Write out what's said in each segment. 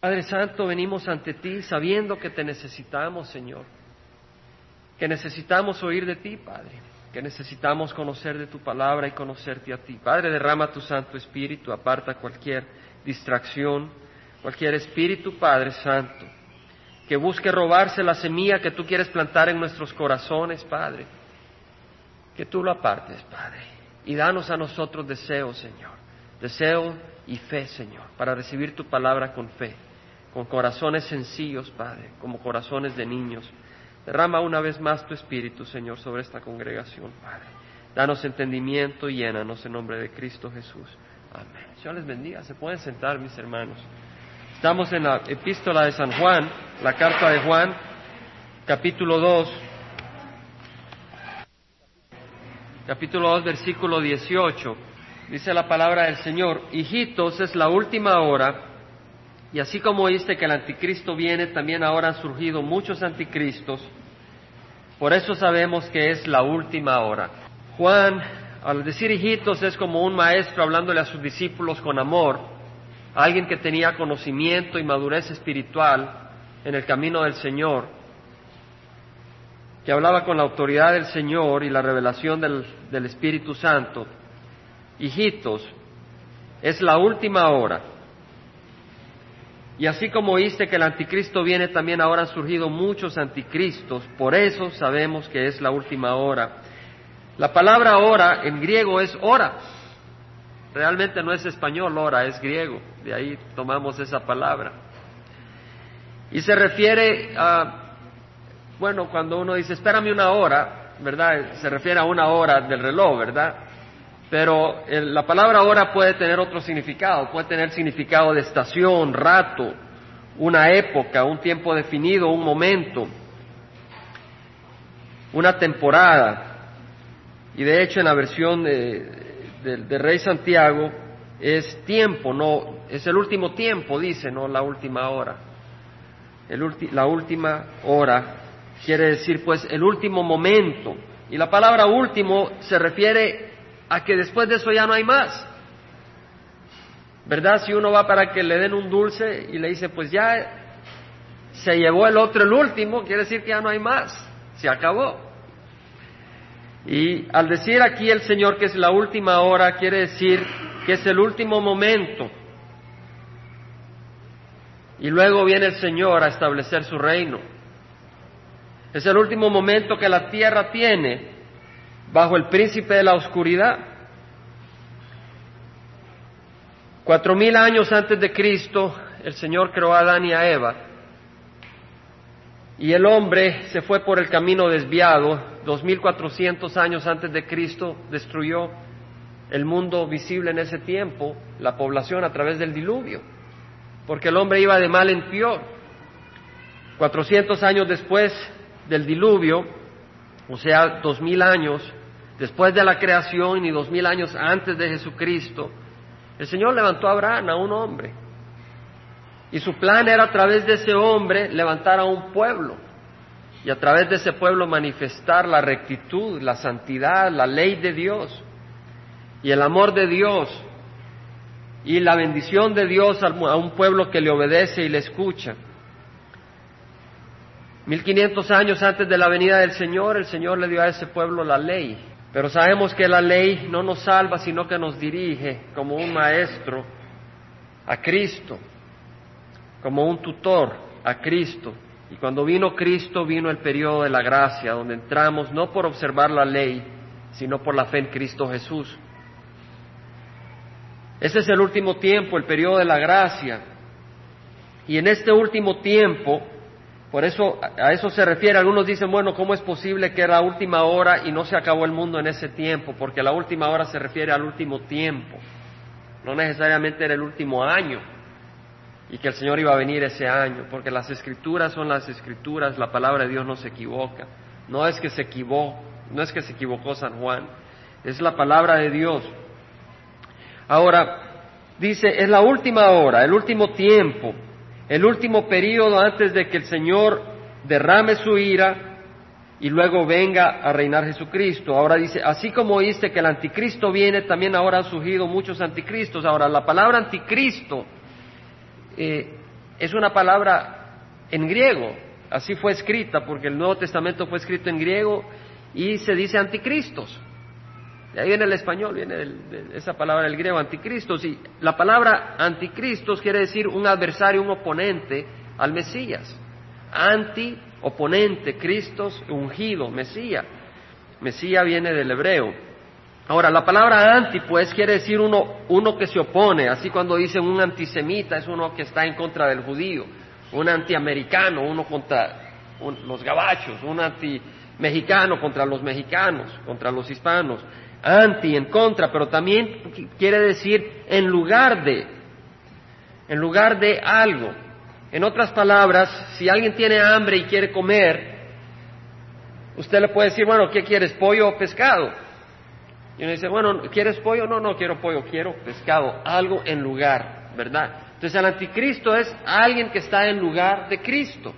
Padre Santo, venimos ante ti sabiendo que te necesitamos, Señor, que necesitamos oír de ti, Padre, que necesitamos conocer de tu palabra y conocerte a ti. Padre, derrama tu Santo Espíritu, aparta cualquier distracción, cualquier espíritu, Padre Santo, que busque robarse la semilla que tú quieres plantar en nuestros corazones, Padre, que tú lo apartes, Padre, y danos a nosotros deseo, Señor, deseo y fe, Señor, para recibir tu palabra con fe con corazones sencillos, Padre, como corazones de niños. Derrama una vez más tu Espíritu, Señor, sobre esta congregación, Padre. Danos entendimiento y llénanos en nombre de Cristo Jesús. Amén. Señor les bendiga. Se pueden sentar, mis hermanos. Estamos en la epístola de San Juan, la carta de Juan, capítulo 2. Capítulo 2, versículo 18. Dice la palabra del Señor, hijitos, es la última hora y así como oíste que el anticristo viene, también ahora han surgido muchos anticristos. Por eso sabemos que es la última hora. Juan, al decir hijitos, es como un maestro hablándole a sus discípulos con amor, alguien que tenía conocimiento y madurez espiritual en el camino del Señor, que hablaba con la autoridad del Señor y la revelación del, del Espíritu Santo. Hijitos, es la última hora. Y así como oíste que el anticristo viene, también ahora han surgido muchos anticristos. Por eso sabemos que es la última hora. La palabra hora en griego es hora. Realmente no es español hora, es griego. De ahí tomamos esa palabra. Y se refiere a, bueno, cuando uno dice, espérame una hora, ¿verdad? Se refiere a una hora del reloj, ¿verdad? Pero la palabra hora puede tener otro significado, puede tener significado de estación, rato, una época, un tiempo definido, un momento, una temporada. Y de hecho en la versión de, Rey Santiago es tiempo, no, es el último tiempo, dice, no la última hora. la última hora quiere decir pues el último momento. Y la palabra último se refiere a que después de eso ya no hay más. ¿Verdad? Si uno va para que le den un dulce y le dice, pues ya se llevó el otro el último, quiere decir que ya no hay más, se acabó. Y al decir aquí el Señor que es la última hora, quiere decir que es el último momento. Y luego viene el Señor a establecer su reino. Es el último momento que la tierra tiene bajo el príncipe de la oscuridad. Cuatro mil años antes de Cristo, el Señor creó a Adán y a Eva. Y el hombre se fue por el camino desviado. Dos mil cuatrocientos años antes de Cristo destruyó el mundo visible en ese tiempo, la población a través del diluvio. Porque el hombre iba de mal en peor. Cuatrocientos años después del diluvio, o sea, dos mil años, después de la creación y dos mil años antes de Jesucristo, el Señor levantó a Abraham, a un hombre. Y su plan era a través de ese hombre levantar a un pueblo. Y a través de ese pueblo manifestar la rectitud, la santidad, la ley de Dios. Y el amor de Dios. Y la bendición de Dios a un pueblo que le obedece y le escucha. Mil quinientos años antes de la venida del Señor, el Señor le dio a ese pueblo la ley, pero sabemos que la ley no nos salva, sino que nos dirige como un maestro a Cristo, como un tutor a Cristo. Y cuando vino Cristo, vino el periodo de la gracia, donde entramos no por observar la ley, sino por la fe en Cristo Jesús. Ese es el último tiempo, el periodo de la gracia. Y en este último tiempo, por eso a eso se refiere. Algunos dicen, bueno, ¿cómo es posible que era la última hora y no se acabó el mundo en ese tiempo? Porque la última hora se refiere al último tiempo. No necesariamente era el último año y que el Señor iba a venir ese año, porque las escrituras son las escrituras, la palabra de Dios no se equivoca. No es que se equivocó, no es que se equivocó San Juan, es la palabra de Dios. Ahora, dice, es la última hora, el último tiempo el último periodo antes de que el Señor derrame su ira y luego venga a reinar Jesucristo. Ahora dice, así como oíste que el anticristo viene, también ahora han surgido muchos anticristos. Ahora, la palabra anticristo, eh, es una palabra en griego, así fue escrita, porque el Nuevo Testamento fue escrito en griego y se dice anticristos. Ahí viene el español, viene esa palabra del griego, anticristos. Y la palabra anticristos quiere decir un adversario, un oponente al Mesías. Anti, oponente, Cristos, ungido, Mesías. Mesías viene del hebreo. Ahora, la palabra anti, pues, quiere decir uno, uno que se opone. Así cuando dicen un antisemita es uno que está en contra del judío. Un antiamericano, uno contra los gabachos. Un anti-mexicano contra los mexicanos, contra los hispanos anti, en contra, pero también quiere decir en lugar de, en lugar de algo. En otras palabras, si alguien tiene hambre y quiere comer, usted le puede decir, bueno, ¿qué quieres, pollo o pescado? Y uno dice, bueno, ¿quieres pollo? No, no quiero pollo, quiero pescado, algo en lugar, ¿verdad? Entonces el anticristo es alguien que está en lugar de Cristo,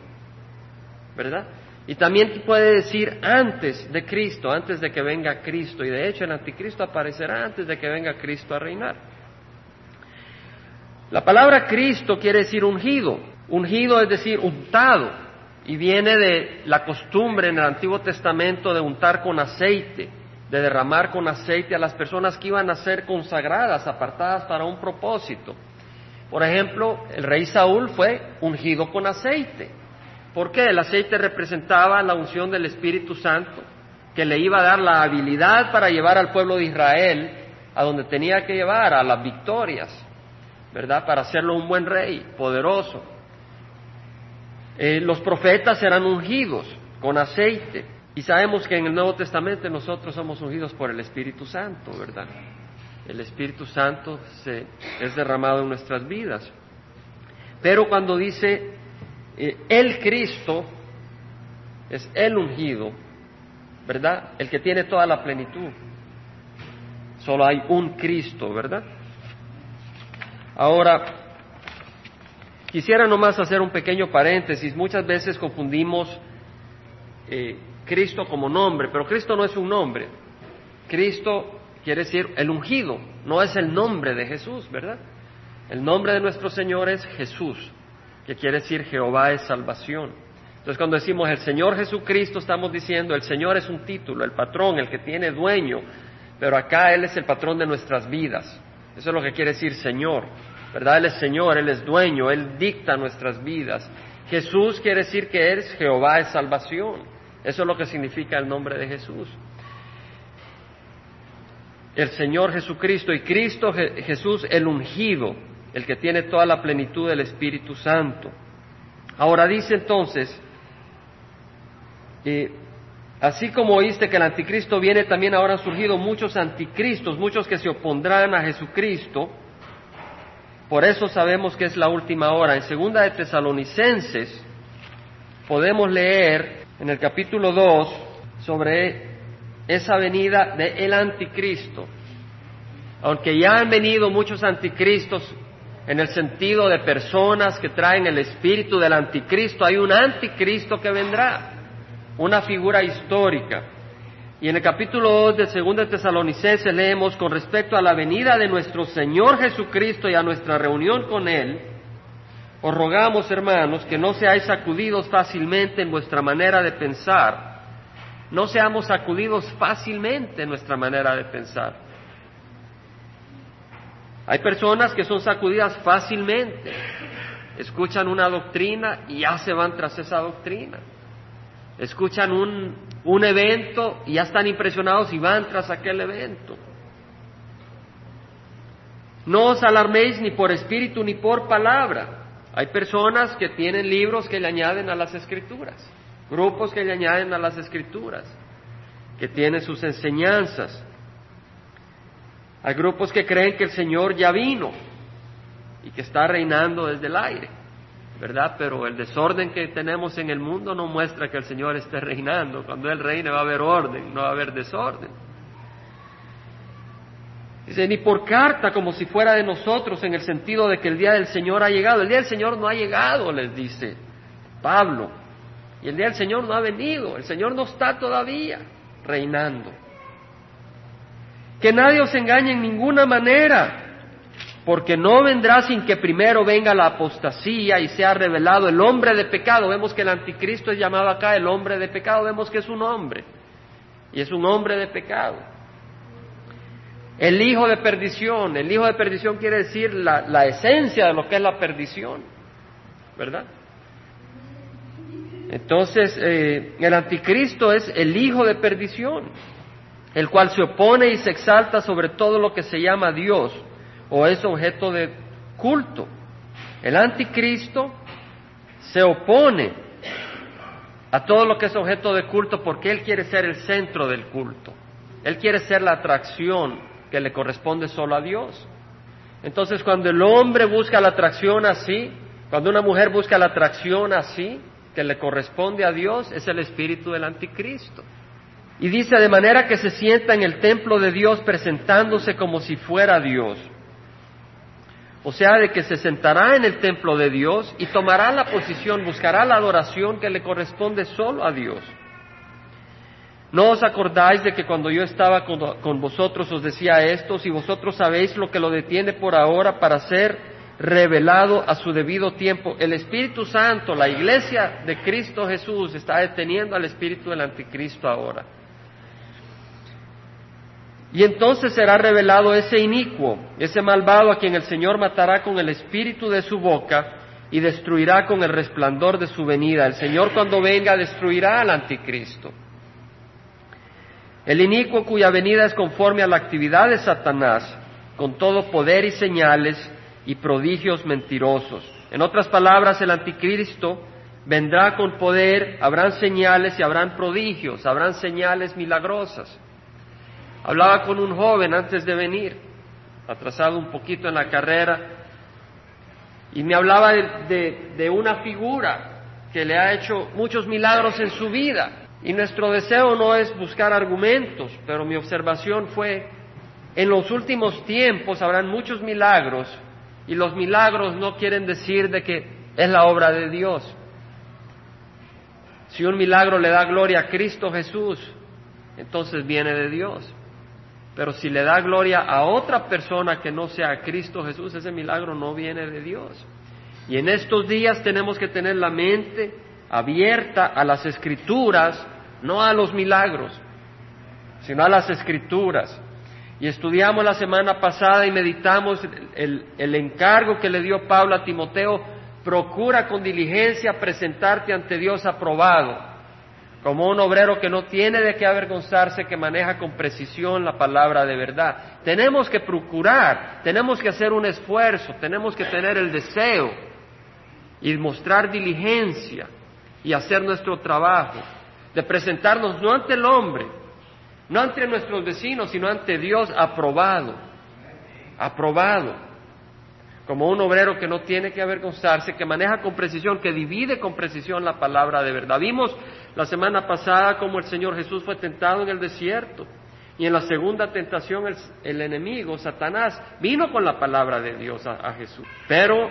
¿verdad? Y también puede decir antes de Cristo, antes de que venga Cristo. Y de hecho el anticristo aparecerá antes de que venga Cristo a reinar. La palabra Cristo quiere decir ungido. Ungido es decir untado. Y viene de la costumbre en el Antiguo Testamento de untar con aceite, de derramar con aceite a las personas que iban a ser consagradas, apartadas para un propósito. Por ejemplo, el rey Saúl fue ungido con aceite. ¿Por qué? El aceite representaba la unción del Espíritu Santo, que le iba a dar la habilidad para llevar al pueblo de Israel a donde tenía que llevar, a las victorias, ¿verdad? Para hacerlo un buen rey, poderoso. Eh, los profetas eran ungidos con aceite. Y sabemos que en el Nuevo Testamento nosotros somos ungidos por el Espíritu Santo, ¿verdad? El Espíritu Santo se, es derramado en nuestras vidas. Pero cuando dice el Cristo es el ungido, ¿verdad? El que tiene toda la plenitud. Solo hay un Cristo, ¿verdad? Ahora, quisiera nomás hacer un pequeño paréntesis. Muchas veces confundimos eh, Cristo como nombre, pero Cristo no es un nombre. Cristo quiere decir el ungido, no es el nombre de Jesús, ¿verdad? El nombre de nuestro Señor es Jesús que quiere decir Jehová es salvación. Entonces cuando decimos el Señor Jesucristo estamos diciendo el Señor es un título, el patrón, el que tiene dueño, pero acá Él es el patrón de nuestras vidas. Eso es lo que quiere decir Señor, ¿verdad? Él es Señor, Él es dueño, Él dicta nuestras vidas. Jesús quiere decir que es Jehová es salvación. Eso es lo que significa el nombre de Jesús. El Señor Jesucristo y Cristo Jesús el ungido el que tiene toda la plenitud del Espíritu Santo. Ahora dice entonces, eh, así como oíste que el anticristo viene, también ahora han surgido muchos anticristos, muchos que se opondrán a Jesucristo. Por eso sabemos que es la última hora. En segunda de Tesalonicenses podemos leer en el capítulo 2 sobre esa venida del el anticristo. Aunque ya han venido muchos anticristos en el sentido de personas que traen el espíritu del anticristo. Hay un anticristo que vendrá, una figura histórica. Y en el capítulo 2 de 2 Tesalonicenses leemos con respecto a la venida de nuestro Señor Jesucristo y a nuestra reunión con Él, os rogamos, hermanos, que no seáis sacudidos fácilmente en vuestra manera de pensar, no seamos sacudidos fácilmente en nuestra manera de pensar hay personas que son sacudidas fácilmente, escuchan una doctrina y ya se van tras esa doctrina. Escuchan un, un evento y ya están impresionados y van tras aquel evento. No os alarméis ni por espíritu ni por palabra. Hay personas que tienen libros que le añaden a las escrituras, grupos que le añaden a las escrituras, que tienen sus enseñanzas. Hay grupos que creen que el Señor ya vino y que está reinando desde el aire, ¿verdad? Pero el desorden que tenemos en el mundo no muestra que el Señor esté reinando. Cuando Él reine va a haber orden, no va a haber desorden. Dice, ni por carta como si fuera de nosotros en el sentido de que el día del Señor ha llegado. El día del Señor no ha llegado, les dice Pablo. Y el día del Señor no ha venido. El Señor no está todavía reinando. Que nadie os engañe en ninguna manera, porque no vendrá sin que primero venga la apostasía y sea revelado el hombre de pecado. Vemos que el anticristo es llamado acá el hombre de pecado, vemos que es un hombre, y es un hombre de pecado. El hijo de perdición, el hijo de perdición quiere decir la, esencia de lo que es la perdición, ¿verdad? Entonces, eh, el anticristo es el hijo de perdición, el cual se opone y se exalta sobre todo lo que se llama Dios o es objeto de culto. El anticristo se opone a todo lo que es objeto de culto porque él quiere ser el centro del culto. Él quiere ser la atracción que le corresponde solo a Dios. Entonces, cuando el hombre busca la atracción así, cuando una mujer busca la atracción así, que le corresponde a Dios, es el espíritu del anticristo. Y dice, de manera que se sienta en el templo de Dios presentándose como si fuera Dios. O sea, de que se sentará en el templo de Dios y tomará la posición, buscará la adoración que le corresponde solo a Dios. ¿No os acordáis de que cuando yo estaba con, vosotros os decía esto? Si vosotros sabéis lo que lo detiene por ahora para ser revelado a su debido tiempo. El Espíritu Santo, la iglesia de Cristo Jesús, está deteniendo al Espíritu del Anticristo ahora. Y entonces será revelado ese inicuo, ese malvado a quien el Señor matará con el espíritu de su boca y destruirá con el resplandor de su venida. El Señor cuando venga destruirá al anticristo. El inicuo cuya venida es conforme a la actividad de Satanás, con todo poder y señales y prodigios mentirosos. En otras palabras, el anticristo vendrá con poder, habrán señales y habrán prodigios, habrán señales milagrosas. Hablaba con un joven antes de venir, atrasado un poquito en la carrera, y me hablaba de, una figura que le ha hecho muchos milagros en su vida. Y nuestro deseo no es buscar argumentos, pero mi observación fue, en los últimos tiempos habrán muchos milagros, y los milagros no quieren decir de que es la obra de Dios. Si un milagro le da gloria a Cristo Jesús, entonces viene de Dios. Pero si le da gloria a otra persona que no sea Cristo Jesús, ese milagro no viene de Dios. Y en estos días tenemos que tener la mente abierta a las escrituras, no a los milagros, sino a las escrituras. Y estudiamos la semana pasada y meditamos el, el, encargo que le dio Pablo a Timoteo, procura con diligencia presentarte ante Dios aprobado como un obrero que no tiene de qué avergonzarse, que maneja con precisión la palabra de verdad. Tenemos que procurar, tenemos que hacer un esfuerzo, tenemos que tener el deseo y mostrar diligencia y hacer nuestro trabajo, de presentarnos no ante el hombre, no ante nuestros vecinos, sino ante Dios aprobado, aprobado como un obrero que no tiene que avergonzarse, que maneja con precisión, que divide con precisión la palabra de verdad. Vimos la semana pasada cómo el Señor Jesús fue tentado en el desierto y en la segunda tentación el, enemigo, Satanás, vino con la palabra de Dios a, a Jesús. Pero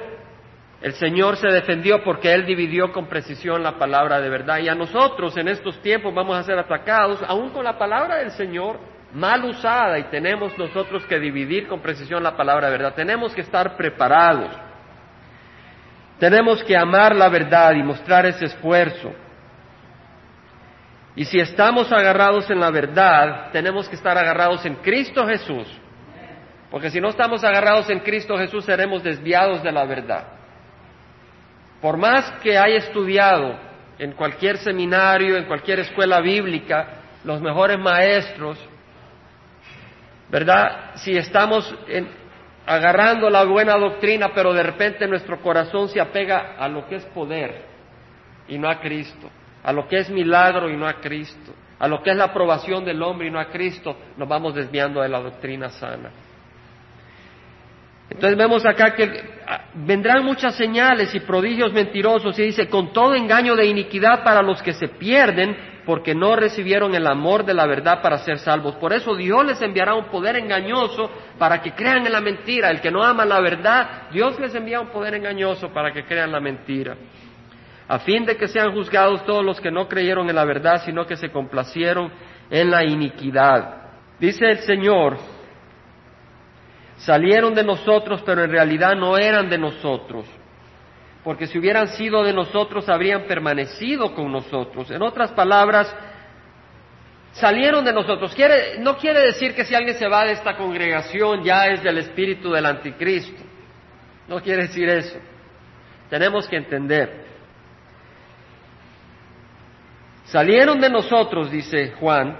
el Señor se defendió porque Él dividió con precisión la palabra de verdad. Y a nosotros en estos tiempos vamos a ser atacados aún con la palabra del Señor mal usada y tenemos nosotros que dividir con precisión la palabra de verdad. Tenemos que estar preparados. Tenemos que amar la verdad y mostrar ese esfuerzo. Y si estamos agarrados en la verdad, tenemos que estar agarrados en Cristo Jesús. Porque si no estamos agarrados en Cristo Jesús, seremos desviados de la verdad. Por más que haya estudiado en cualquier seminario, en cualquier escuela bíblica, los mejores maestros, ¿verdad? Si estamos agarrando la buena doctrina, pero de repente nuestro corazón se apega a lo que es poder y no a Cristo, a lo que es milagro y no a Cristo, a lo que es la aprobación del hombre y no a Cristo, nos vamos desviando de la doctrina sana. Entonces vemos acá que ah, vendrán muchas señales y prodigios mentirosos y dice, con todo engaño de iniquidad para los que se pierden, porque no recibieron el amor de la verdad para ser salvos. Por eso Dios les enviará un poder engañoso para que crean en la mentira. El que no ama la verdad, Dios les envía un poder engañoso para que crean la mentira. A fin de que sean juzgados todos los que no creyeron en la verdad, sino que se complacieron en la iniquidad. Dice el Señor, salieron de nosotros, pero en realidad no eran de nosotros, porque si hubieran sido de nosotros habrían permanecido con nosotros. En otras palabras, salieron de nosotros. no quiere decir que si alguien se va de esta congregación ya es del espíritu del anticristo. No quiere decir eso. Tenemos que entender. Salieron de nosotros, dice Juan,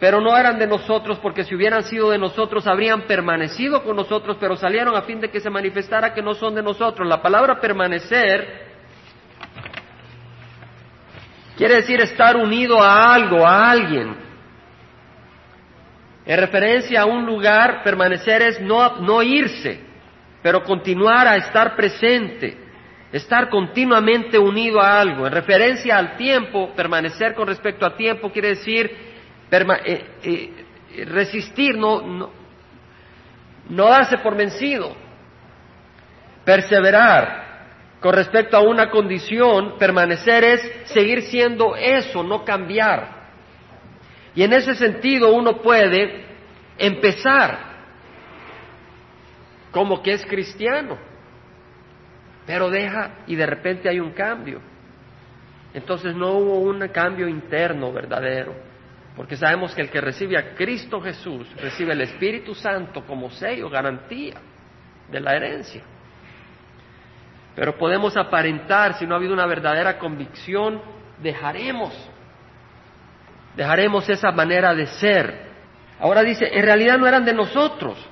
pero no eran de nosotros porque si hubieran sido de nosotros habrían permanecido con nosotros, pero salieron a fin de que se manifestara que no son de nosotros. La palabra permanecer quiere decir estar unido a algo, a alguien. En referencia a un lugar, permanecer es no, no irse, pero continuar a estar presente, estar continuamente unido a algo. En referencia al tiempo, permanecer con respecto a tiempo quiere decir eh, eh, resistir, no, no, no darse por vencido, perseverar. Con respecto a una condición, permanecer es seguir siendo eso, no cambiar. Y en ese sentido uno puede empezar como que es cristiano, pero deja y de repente hay un cambio. Entonces no hubo un cambio interno verdadero, porque sabemos que el que recibe a Cristo Jesús recibe el Espíritu Santo como sello, garantía de la herencia. Pero podemos aparentar, si no ha habido una verdadera convicción, dejaremos, dejaremos esa manera de ser. Ahora dice, en realidad no eran de nosotros,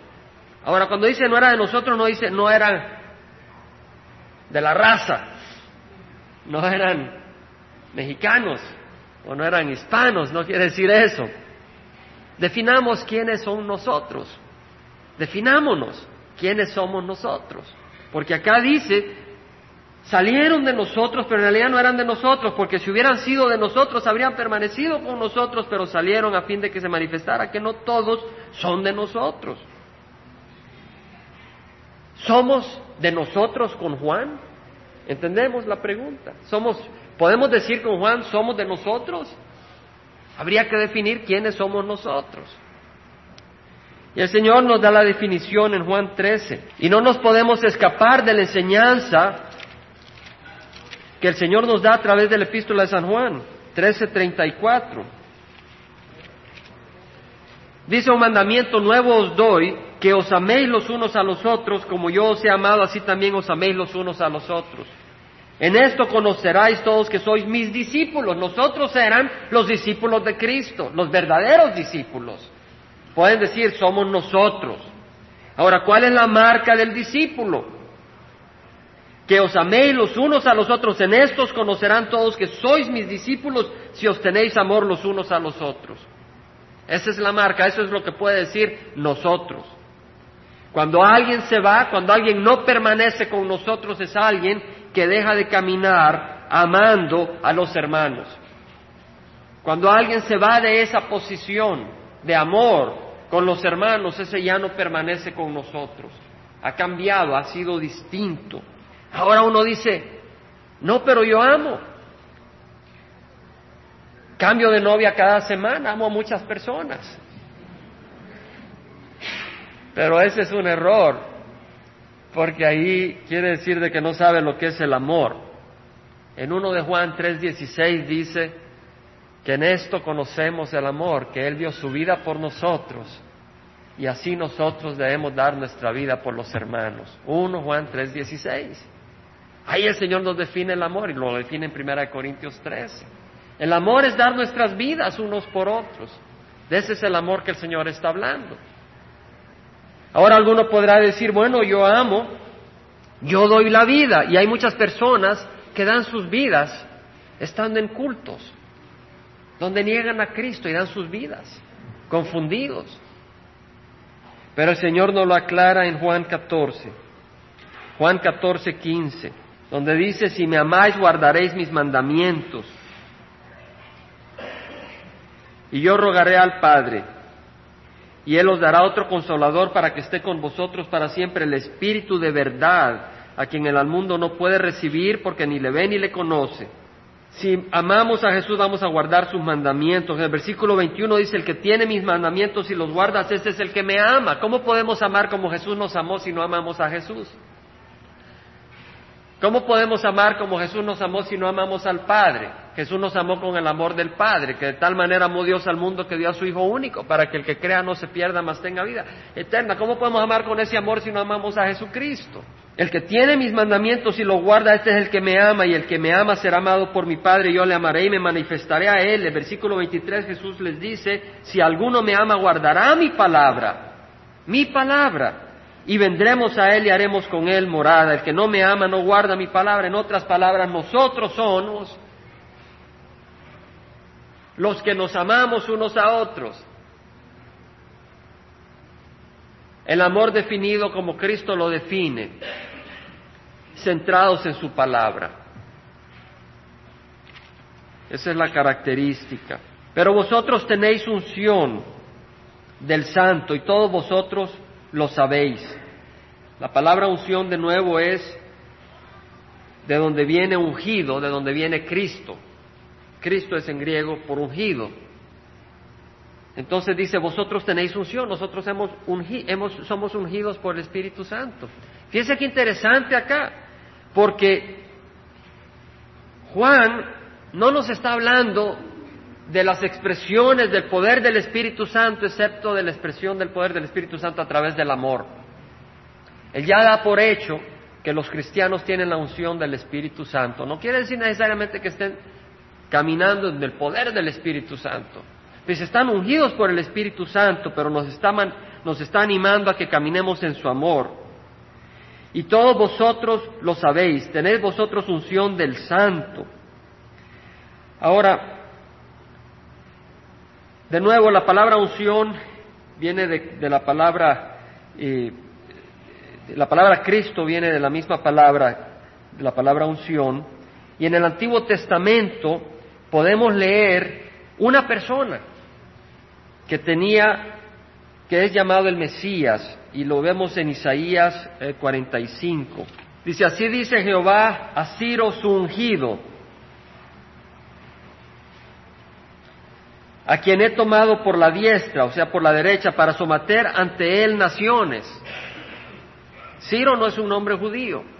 Ahora, cuando dice no era de nosotros, no dice no eran de la raza, no eran mexicanos o no eran hispanos, no quiere decir eso. Definamos quiénes son nosotros, definámonos quiénes somos nosotros, porque acá dice, salieron de nosotros, pero en realidad no eran de nosotros, porque si hubieran sido de nosotros, habrían permanecido con nosotros, pero salieron a fin de que se manifestara que no todos son de nosotros. ¿Somos de nosotros con Juan? ¿Entendemos la pregunta? ¿Somos, podemos decir con Juan, somos de nosotros? Habría que definir quiénes somos nosotros. Y el Señor nos da la definición en Juan 13. Y no nos podemos escapar de la enseñanza que el Señor nos da a través de la epístola de San Juan, 13:34. Dice un mandamiento nuevo os doy, que os améis los unos a los otros, como yo os he amado, así también os améis los unos a los otros. En esto conoceráis todos que sois mis discípulos. Nosotros eran los discípulos de Cristo, los verdaderos discípulos. Pueden decir, somos nosotros. Ahora, ¿cuál es la marca del discípulo? Que os améis los unos a los otros. En estos conocerán todos que sois mis discípulos si os tenéis amor los unos a los otros. Esa es la marca, eso es lo que puede decir nosotros. Cuando alguien se va, cuando alguien no permanece con nosotros, es alguien que deja de caminar amando a los hermanos. Cuando alguien se va de esa posición de amor con los hermanos, ese ya no permanece con nosotros. Ha cambiado, ha sido distinto. Ahora uno dice, no, pero yo amo. Cambio de novia cada semana, amo a muchas personas. Pero ese es un error, porque ahí quiere decir de que no sabe lo que es el amor. En uno de Juan 3:16 dice que en esto conocemos el amor, que Él dio su vida por nosotros y así nosotros debemos dar nuestra vida por los hermanos. 1 Juan 3:16. Ahí el Señor nos define el amor y lo define en 1 Corintios 13. El amor es dar nuestras vidas unos por otros. De ese es el amor que el Señor está hablando. Ahora alguno podrá decir, bueno, yo amo, yo doy la vida. Y hay muchas personas que dan sus vidas estando en cultos, donde niegan a Cristo y dan sus vidas, confundidos. Pero el Señor nos lo aclara en Juan 14, Juan 14, 15, donde dice, si me amáis guardaréis mis mandamientos. Y yo rogaré al Padre y Él os dará otro consolador para que esté con vosotros para siempre, el Espíritu de verdad, a quien el mundo no puede recibir porque ni le ve ni le conoce. Si amamos a Jesús vamos a guardar sus mandamientos. En el versículo 21 dice, el que tiene mis mandamientos y los guardas, ese es el que me ama. ¿Cómo podemos amar como Jesús nos amó si no amamos a Jesús? ¿Cómo podemos amar como Jesús nos amó si no amamos al Padre? Jesús nos amó con el amor del Padre, que de tal manera amó Dios al mundo que dio a su Hijo único, para que el que crea no se pierda, mas tenga vida eterna. ¿Cómo podemos amar con ese amor si no amamos a Jesucristo? El que tiene mis mandamientos y los guarda, este es el que me ama, y el que me ama será amado por mi Padre, y yo le amaré y me manifestaré a él. El versículo 23 Jesús les dice, si alguno me ama, guardará mi palabra, mi palabra, y vendremos a él y haremos con él morada. El que no me ama no guarda mi palabra. En otras palabras, nosotros somos los que nos amamos unos a otros. El amor definido como Cristo lo define, centrados en su palabra. Esa es la característica. Pero vosotros tenéis unción del santo y todos vosotros lo sabéis. La palabra unción de nuevo es de donde viene ungido, de donde viene Cristo. Cristo es en griego por ungido. Entonces dice, vosotros tenéis unción, nosotros somos ungidos por el Espíritu Santo. Fíjense qué interesante acá, porque Juan no nos está hablando de las expresiones del poder del Espíritu Santo, excepto de la expresión del poder del Espíritu Santo a través del amor. Él ya da por hecho que los cristianos tienen la unción del Espíritu Santo. No quiere decir necesariamente que estén caminando en el poder del Espíritu Santo. Pues están ungidos por el Espíritu Santo, pero nos está, nos está animando a que caminemos en su amor. Y todos vosotros lo sabéis, tenéis vosotros unción del Santo. Ahora, de nuevo, la palabra unción viene de, la palabra, eh, la palabra Cristo viene de la misma palabra, de la palabra unción, y en el Antiguo Testamento podemos leer una persona que tenía, que es llamado el Mesías, y lo vemos en Isaías 45. Eh, dice, así dice Jehová a Ciro su ungido, a quien he tomado por la diestra, o sea, por la derecha, para someter ante él naciones. Ciro no es un nombre judío.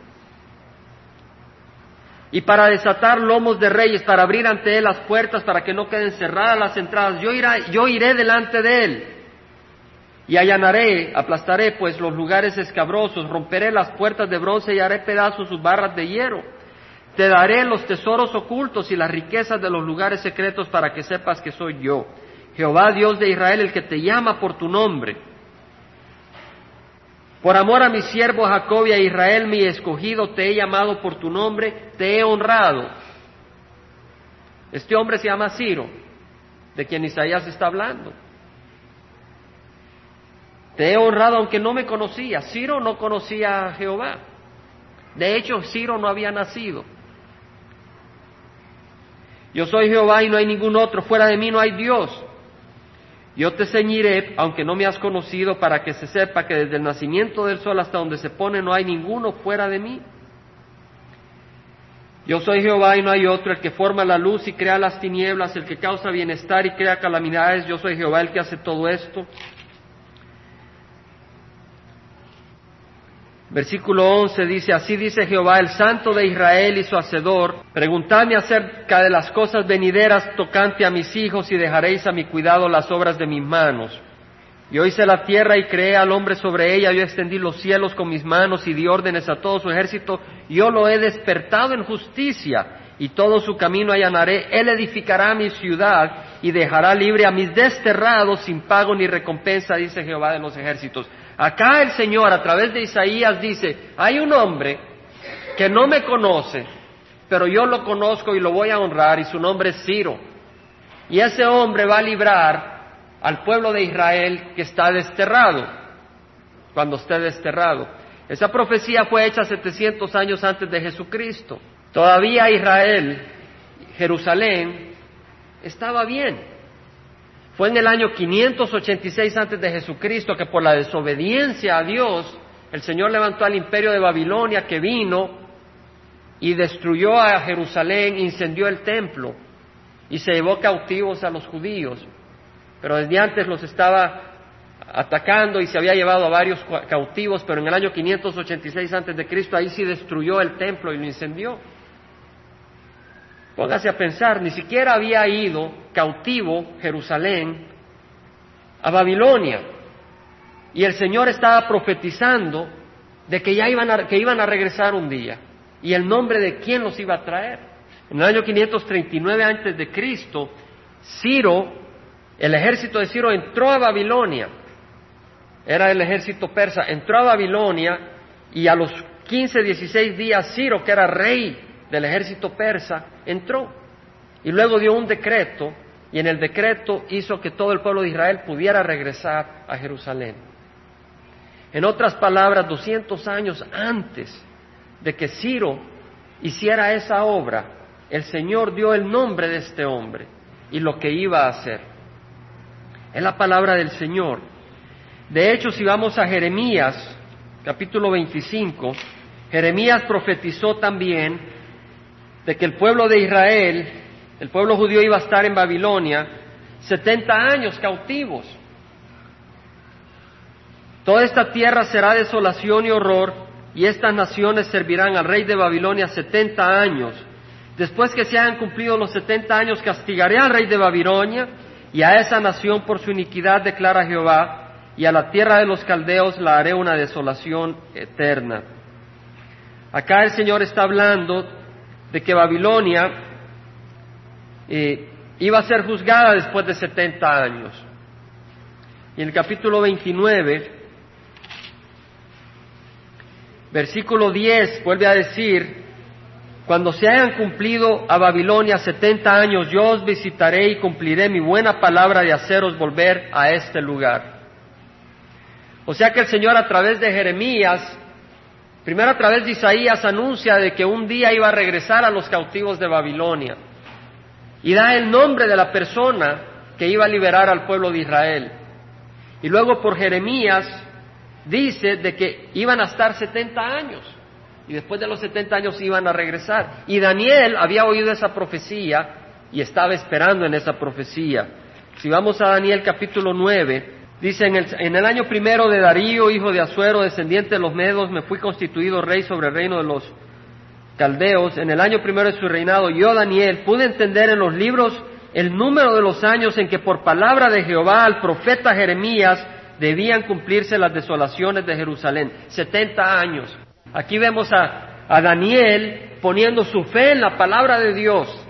Y para desatar lomos de reyes, para abrir ante él las puertas, para que no queden cerradas las entradas, yo, yo iré delante de él. Y allanaré, aplastaré pues los lugares escabrosos, romperé las puertas de bronce y haré pedazos sus barras de hierro. Te daré los tesoros ocultos y las riquezas de los lugares secretos para que sepas que soy yo, Jehová Dios de Israel, el que te llama por tu nombre. Por amor a mi siervo Jacob y a Israel, mi escogido, te he llamado por tu nombre, te he honrado. Este hombre se llama Ciro, de quien Isaías está hablando. Te he honrado aunque no me conocía. Ciro no conocía a Jehová. De hecho, Ciro no había nacido. Yo soy Jehová y no hay ningún otro, fuera de mí no hay Dios. Yo te ceñiré, aunque no me has conocido, para que se sepa que desde el nacimiento del sol hasta donde se pone no hay ninguno fuera de mí. Yo soy Jehová y no hay otro, el que forma la luz y crea las tinieblas, el que causa bienestar y crea calamidades. Yo soy Jehová el que hace todo esto. Versículo 11 dice, así dice Jehová, el santo de Israel y su hacedor, preguntadme acerca de las cosas venideras tocante a mis hijos y dejaréis a mi cuidado las obras de mis manos. Yo hice la tierra y creé al hombre sobre ella, yo extendí los cielos con mis manos y di órdenes a todo su ejército, yo lo he despertado en justicia y todo su camino allanaré, él edificará mi ciudad y dejará libre a mis desterrados sin pago ni recompensa, dice Jehová de los ejércitos. Acá el Señor a través de Isaías dice, hay un hombre que no me conoce, pero yo lo conozco y lo voy a honrar y su nombre es Ciro. Y ese hombre va a librar al pueblo de Israel que está desterrado, cuando esté desterrado. Esa profecía fue hecha 700 años antes de Jesucristo. Todavía Israel, Jerusalén, estaba bien. Fue en el año 586 antes de Jesucristo que por la desobediencia a Dios el Señor levantó al imperio de Babilonia que vino y destruyó a Jerusalén, incendió el templo y se llevó cautivos a los judíos. Pero desde antes los estaba atacando y se había llevado a varios cautivos, pero en el año 586 antes de Cristo ahí sí destruyó el templo y lo incendió. Póngase a pensar, ni siquiera había ido cautivo Jerusalén a Babilonia. Y el Señor estaba profetizando de que ya iban a, que iban a regresar un día y el nombre de quién los iba a traer. En el año 539 antes de Cristo, Ciro, el ejército de Ciro entró a Babilonia. Era el ejército persa, entró a Babilonia y a los 15, 16 días Ciro, que era rey del ejército persa, entró. Y luego dio un decreto y en el decreto hizo que todo el pueblo de Israel pudiera regresar a Jerusalén. En otras palabras, 200 años antes de que Ciro hiciera esa obra, el Señor dio el nombre de este hombre y lo que iba a hacer. Es la palabra del Señor. De hecho, si vamos a Jeremías, capítulo 25, Jeremías profetizó también de que el pueblo de Israel, el pueblo judío iba a estar en Babilonia 70 años cautivos. Toda esta tierra será desolación y horror, y estas naciones servirán al rey de Babilonia setenta años. Después que se hayan cumplido los setenta años, castigaré al rey de Babilonia y a esa nación por su iniquidad, declara Jehová, y a la tierra de los caldeos la haré una desolación eterna. Acá el Señor está hablando de que Babilonia eh, iba a ser juzgada después de setenta años. Y en el capítulo 29 Versículo 10 vuelve a decir, cuando se hayan cumplido a Babilonia setenta años, yo os visitaré y cumpliré mi buena palabra de haceros volver a este lugar. O sea que el Señor a través de Jeremías, primero a través Isaías, anuncia de que un día iba a regresar a los cautivos de Babilonia. Y da el nombre de la persona que iba a liberar al pueblo de Israel. Y luego por Jeremías dice de que iban a estar 70 años y después de los 70 años iban a regresar. Y Daniel había oído esa profecía y estaba esperando en esa profecía. Si vamos a Daniel capítulo 9, dice, en el, en el año primero de Darío, hijo de Azuero, descendiente de los Medos, me fui constituido rey sobre el reino de los caldeos. En el año primero de su reinado, yo, Daniel, pude entender en los libros el número de los años en que por palabra de Jehová al profeta Jeremías debían cumplirse las desolaciones de Jerusalén. 70 años. Aquí vemos a, a Daniel poniendo su fe en la palabra de Dios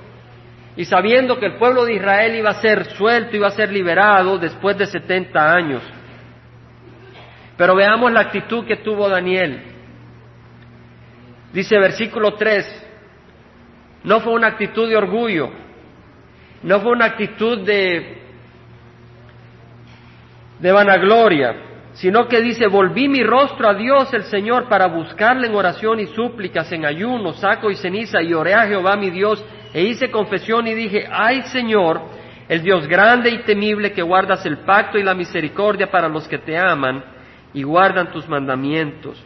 y sabiendo que el pueblo de Israel iba a ser suelto, iba a ser liberado después de 70 años. Pero veamos la actitud que tuvo Daniel. Dice versículo 3, no fue una actitud de orgullo, no fue una actitud de de vanagloria, sino que dice, volví mi rostro a Dios el Señor para buscarle en oración y súplicas, en ayuno, saco y ceniza, y oré a Jehová mi Dios, e hice confesión y dije, ay Señor, el Dios grande y temible que guardas el pacto y la misericordia para los que te aman y guardan tus mandamientos.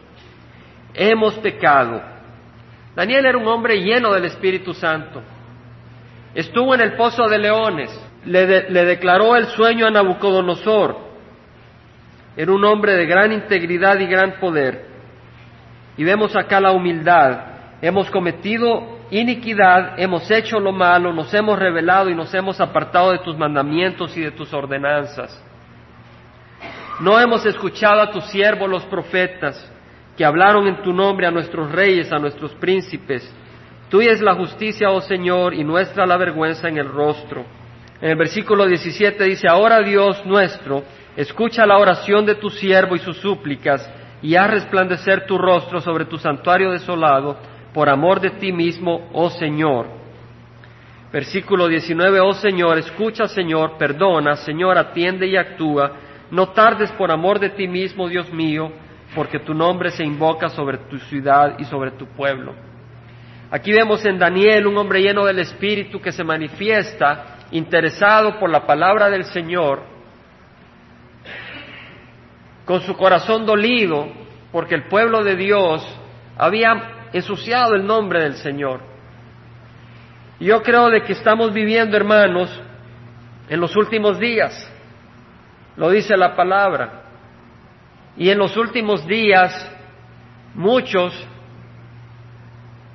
Hemos pecado. Daniel era un hombre lleno del Espíritu Santo. Estuvo en el pozo de leones, le, le declaró el sueño a Nabucodonosor, era un hombre de gran integridad y gran poder. Y vemos acá la humildad. Hemos cometido iniquidad, hemos hecho lo malo, nos hemos revelado y nos hemos apartado de tus mandamientos y de tus ordenanzas. No hemos escuchado a tus siervos los profetas que hablaron en tu nombre a nuestros reyes, a nuestros príncipes. Tuya es la justicia, oh Señor, y nuestra la vergüenza en el rostro. En el versículo 17 dice, ahora Dios nuestro, Escucha la oración de tu siervo y sus súplicas, y haz resplandecer tu rostro sobre tu santuario desolado, por amor de ti mismo, oh Señor. Versículo 19, oh Señor, escucha, Señor, perdona, Señor, atiende y actúa. No tardes por amor de ti mismo, Dios mío, porque tu nombre se invoca sobre tu ciudad y sobre tu pueblo. Aquí vemos en Daniel un hombre lleno del Espíritu que se manifiesta interesado por la palabra del Señor con su corazón dolido porque el pueblo de Dios había ensuciado el nombre del Señor. Yo creo de que estamos viviendo, hermanos, en los últimos días. Lo dice la palabra. Y en los últimos días, muchos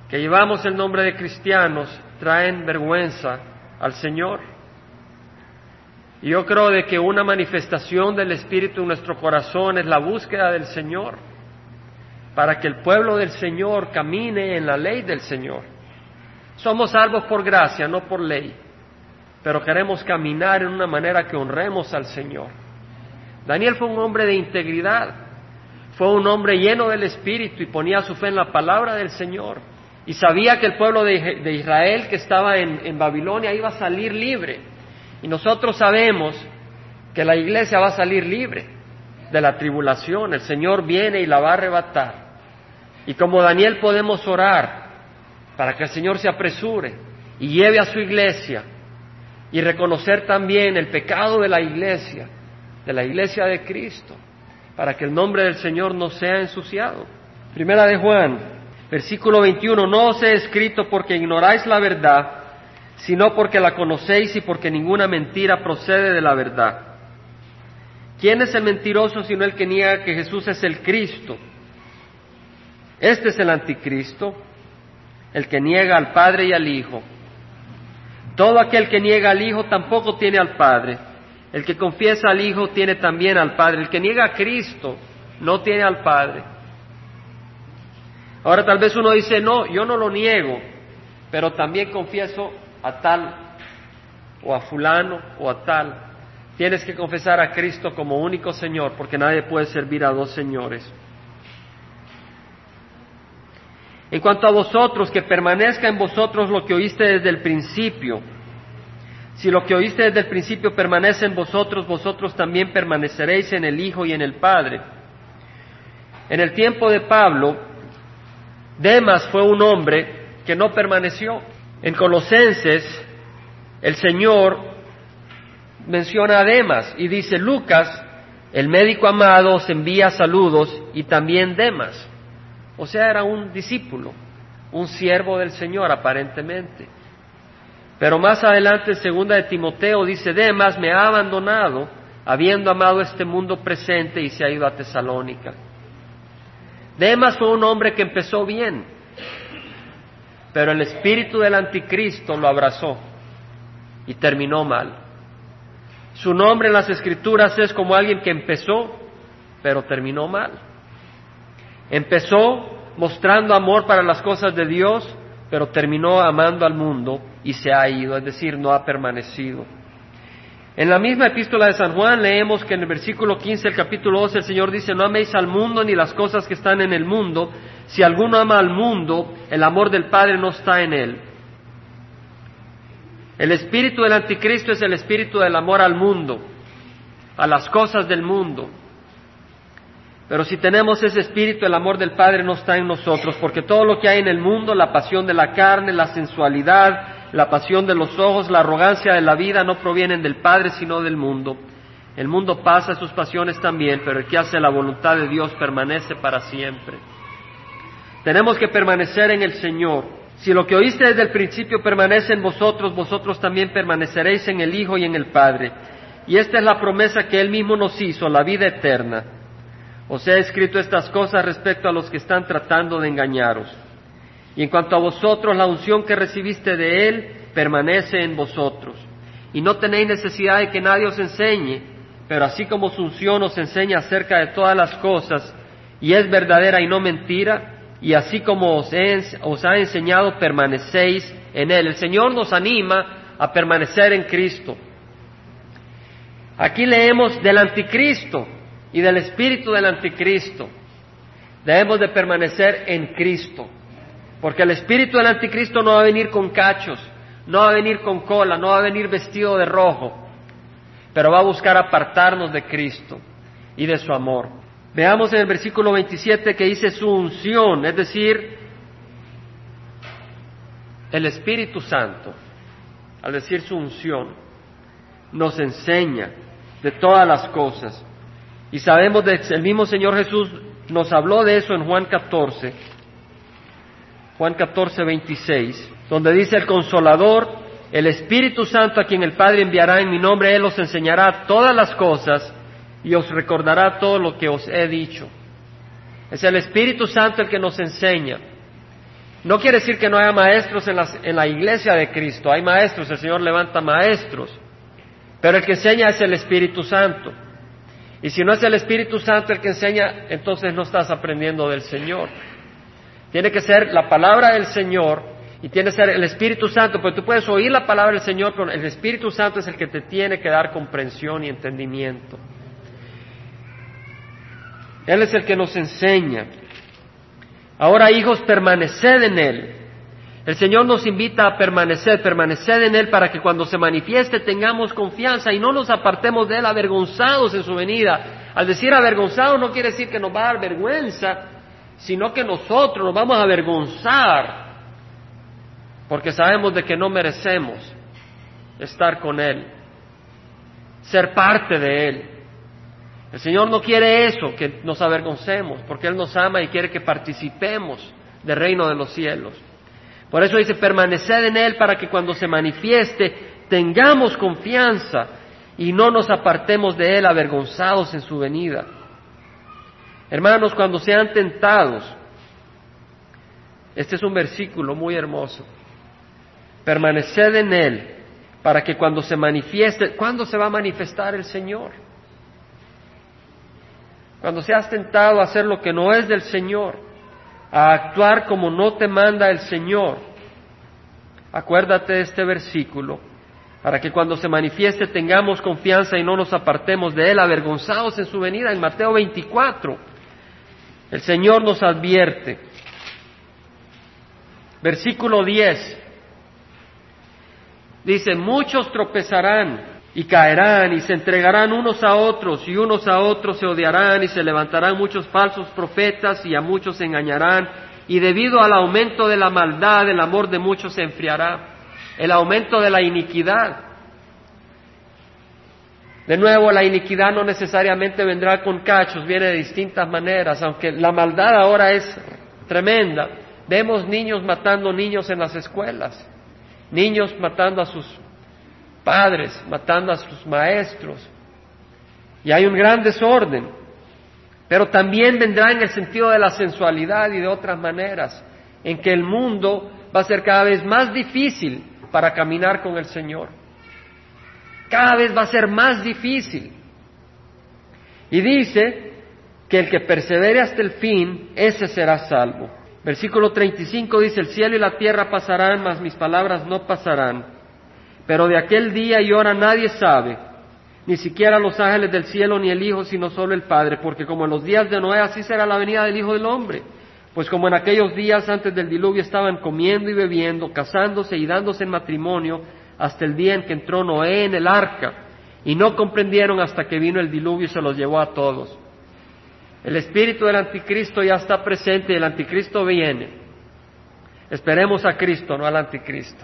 que llevamos el nombre de cristianos traen vergüenza al Señor. Yo creo de que una manifestación del Espíritu en nuestro corazón es la búsqueda del Señor, para que el pueblo del Señor camine en la ley del Señor. Somos salvos por gracia, no por ley, pero queremos caminar en una manera que honremos al Señor. Daniel fue un hombre de integridad, fue un hombre lleno del Espíritu y ponía su fe en la palabra del Señor. Y sabía que el pueblo de, Israel que estaba en Babilonia iba a salir libre y nosotros sabemos que la iglesia va a salir libre de la tribulación. El Señor viene y la va a arrebatar. Y como Daniel podemos orar para que el Señor se apresure y lleve a su iglesia y reconocer también el pecado de la iglesia, de la iglesia de Cristo, para que el nombre del Señor no sea ensuciado. Primera de Juan, versículo 21, no os he escrito porque ignoráis la verdad, sino porque la conocéis y porque ninguna mentira procede de la verdad. ¿Quién es el mentiroso sino el que niega que Jesús es el Cristo? Este es el anticristo, el que niega al Padre y al Hijo. Todo aquel que niega al Hijo tampoco tiene al Padre. El que confiesa al Hijo tiene también al Padre. El que niega a Cristo no tiene al Padre. Ahora tal vez uno dice, no, yo no lo niego, pero también confieso a tal o a fulano o a tal. Tienes que confesar a Cristo como único Señor, porque nadie puede servir a dos señores. En cuanto a vosotros, que permanezca en vosotros lo que oíste desde el principio. Si lo que oíste desde el principio permanece en vosotros, vosotros también permaneceréis en el Hijo y en el Padre. En el tiempo de Pablo, Demas fue un hombre que no permaneció. En Colosenses, el Señor menciona a Demas y dice, Lucas, el médico amado, os envía saludos y también Demas. O sea, era un discípulo, un siervo del Señor aparentemente. Pero más adelante, segunda de Timoteo, dice, Demas me ha abandonado, habiendo amado este mundo presente y se ha ido a Tesalónica. Demas fue un hombre que empezó bien, pero el espíritu del anticristo lo abrazó y terminó mal. Su nombre en las escrituras es como alguien que empezó, pero terminó mal. Empezó mostrando amor para las cosas de Dios, pero terminó amando al mundo y se ha ido, es decir, no ha permanecido. En la misma epístola de San Juan leemos que en el versículo 15 del capítulo 12 el Señor dice, no améis al mundo ni las cosas que están en el mundo. Si alguno ama al mundo, el amor del Padre no está en él. El espíritu del anticristo es el espíritu del amor al mundo, a las cosas del mundo. Pero si tenemos ese espíritu, el amor del Padre no está en nosotros, porque todo lo que hay en el mundo, la pasión de la carne, la sensualidad, la pasión de los ojos, la arrogancia de la vida no provienen del Padre sino del mundo. El mundo pasa sus pasiones también, pero el que hace la voluntad de Dios permanece para siempre. Tenemos que permanecer en el Señor. Si lo que oíste desde el principio permanece en vosotros, vosotros también permaneceréis en el Hijo y en el Padre. Y esta es la promesa que Él mismo nos hizo, la vida eterna. Os he escrito estas cosas respecto a los que están tratando de engañaros. Y en cuanto a vosotros, la unción que recibiste de Él permanece en vosotros. Y no tenéis necesidad de que nadie os enseñe, pero así como su unción os enseña acerca de todas las cosas, y es verdadera y no mentira, y así como os, os ha enseñado, permanecéis en Él. El Señor nos anima a permanecer en Cristo. Aquí leemos del anticristo y del espíritu del anticristo. Debemos de permanecer en Cristo. Porque el espíritu del anticristo no va a venir con cachos, no va a venir con cola, no va a venir vestido de rojo, pero va a buscar apartarnos de Cristo y de su amor. Veamos en el versículo 27 que dice su unción, es decir, el Espíritu Santo, al decir su unción, nos enseña de todas las cosas. Y sabemos que el mismo Señor Jesús nos habló de eso en Juan 14, Juan 14, 26, donde dice el consolador, el Espíritu Santo a quien el Padre enviará en mi nombre, Él os enseñará todas las cosas y os recordará todo lo que os he dicho. Es el Espíritu Santo el que nos enseña. No quiere decir que no haya maestros en, en la iglesia de Cristo, hay maestros, el Señor levanta maestros, pero el que enseña es el Espíritu Santo. Y si no es el Espíritu Santo el que enseña, entonces no estás aprendiendo del Señor. Tiene que ser la palabra del Señor y tiene que ser el Espíritu Santo, porque tú puedes oír la palabra del Señor, pero el Espíritu Santo es el que te tiene que dar comprensión y entendimiento. Él es el que nos enseña. Ahora, hijos, permaneced en Él. El Señor nos invita a permanecer, permanecer en Él para que cuando se manifieste tengamos confianza y no nos apartemos de Él avergonzados en su venida. Al decir avergonzados no quiere decir que nos va a dar vergüenza, sino que nosotros nos vamos a avergonzar porque sabemos de que no merecemos estar con Él, ser parte de Él. El Señor no quiere eso, que nos avergoncemos, porque Él nos ama y quiere que participemos del reino de los cielos. Por eso dice, permaneced en Él para que cuando se manifieste tengamos confianza y no nos apartemos de Él avergonzados en su venida. Hermanos, cuando sean tentados, este es un versículo muy hermoso, permaneced en Él para que cuando se manifieste, ¿cuándo se va a manifestar el Señor? Cuando seas tentado a hacer lo que no es del Señor, a actuar como no te manda el Señor, acuérdate de este versículo, para que cuando se manifieste tengamos confianza y no nos apartemos de Él, avergonzados en su venida, en Mateo 24. El Señor nos advierte. Versículo 10. Dice, muchos tropezarán y caerán y se entregarán unos a otros y unos a otros se odiarán y se levantarán muchos falsos profetas y a muchos se engañarán y debido al aumento de la maldad el amor de muchos se enfriará. El aumento de la iniquidad de nuevo, la iniquidad no necesariamente vendrá con cachos, viene de distintas maneras, aunque la maldad ahora es tremenda. Vemos niños matando niños en las escuelas, niños matando a sus padres, matando a sus maestros, y hay un gran desorden. Pero también vendrá en el sentido de la sensualidad y de otras maneras, en que el mundo va a ser cada vez más difícil para caminar con el Señor cada vez va a ser más difícil. Y dice que el que persevere hasta el fin, ese será salvo. Versículo 35 dice, el cielo y la tierra pasarán, mas mis palabras no pasarán. Pero de aquel día y hora nadie sabe, ni siquiera los ángeles del cielo ni el Hijo, sino solo el Padre, porque como en los días de Noé, así será la venida del Hijo del Hombre. Pues como en aquellos días antes del diluvio estaban comiendo y bebiendo, casándose y dándose en matrimonio, hasta el día en que entró Noé en el arca, y no comprendieron hasta que vino el diluvio y se los llevó a todos. El espíritu del anticristo ya está presente y el anticristo viene. Esperemos a Cristo, no al anticristo.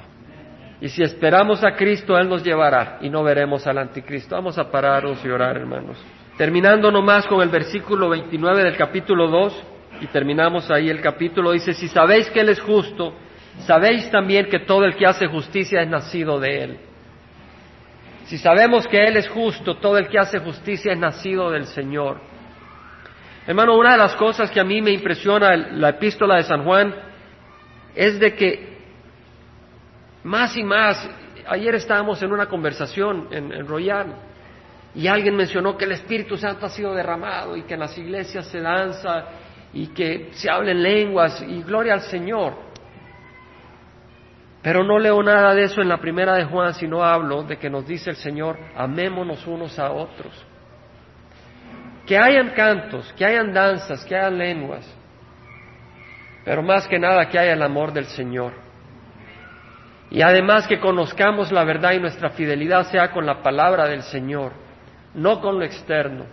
Y si esperamos a Cristo, Él nos llevará y no veremos al anticristo. Vamos a pararnos y orar, hermanos. Terminando nomás con el versículo 29 del capítulo 2, y terminamos ahí el capítulo, dice, si sabéis que Él es justo, sabéis también que todo el que hace justicia es nacido de Él. Si sabemos que Él es justo, todo el que hace justicia es nacido del Señor. Hermano, una de las cosas que a mí me impresiona la epístola de San Juan es de que más y más, ayer estábamos en una conversación en, en Royal y alguien mencionó que el Espíritu Santo ha sido derramado y que en las iglesias se danza y que se hablen lenguas y gloria al Señor. Pero no leo nada de eso en la primera de Juan, sino hablo de que nos dice el Señor, amémonos unos a otros. Que hayan cantos, que hayan danzas, que hayan lenguas, pero más que nada que haya el amor del Señor. Y además que conozcamos la verdad y nuestra fidelidad sea con la palabra del Señor, no con lo externo.